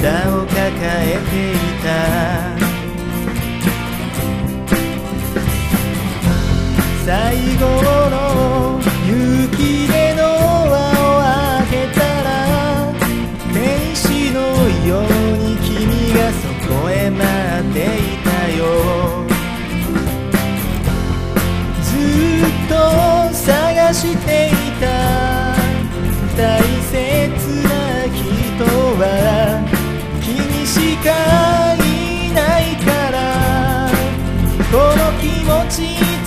を抱えていた。最後の雪でドアを開けたら天使のように君がそこへ待っていたよ。ずっと探していた。間にないからこの気持ち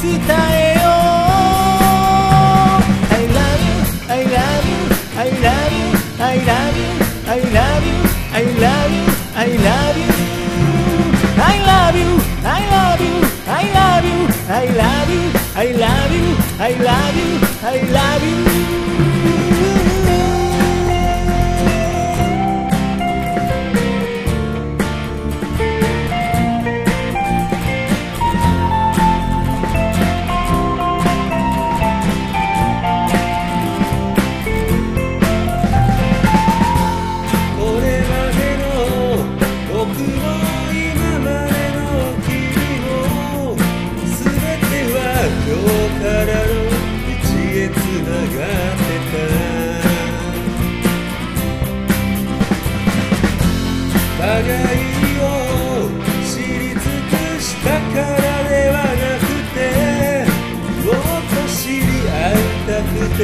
伝えよう I love you, I love you, I love you, I love you, I love you, I love you, I love you I love you, I love you, I love you, I love you, I love you, I love you, I love you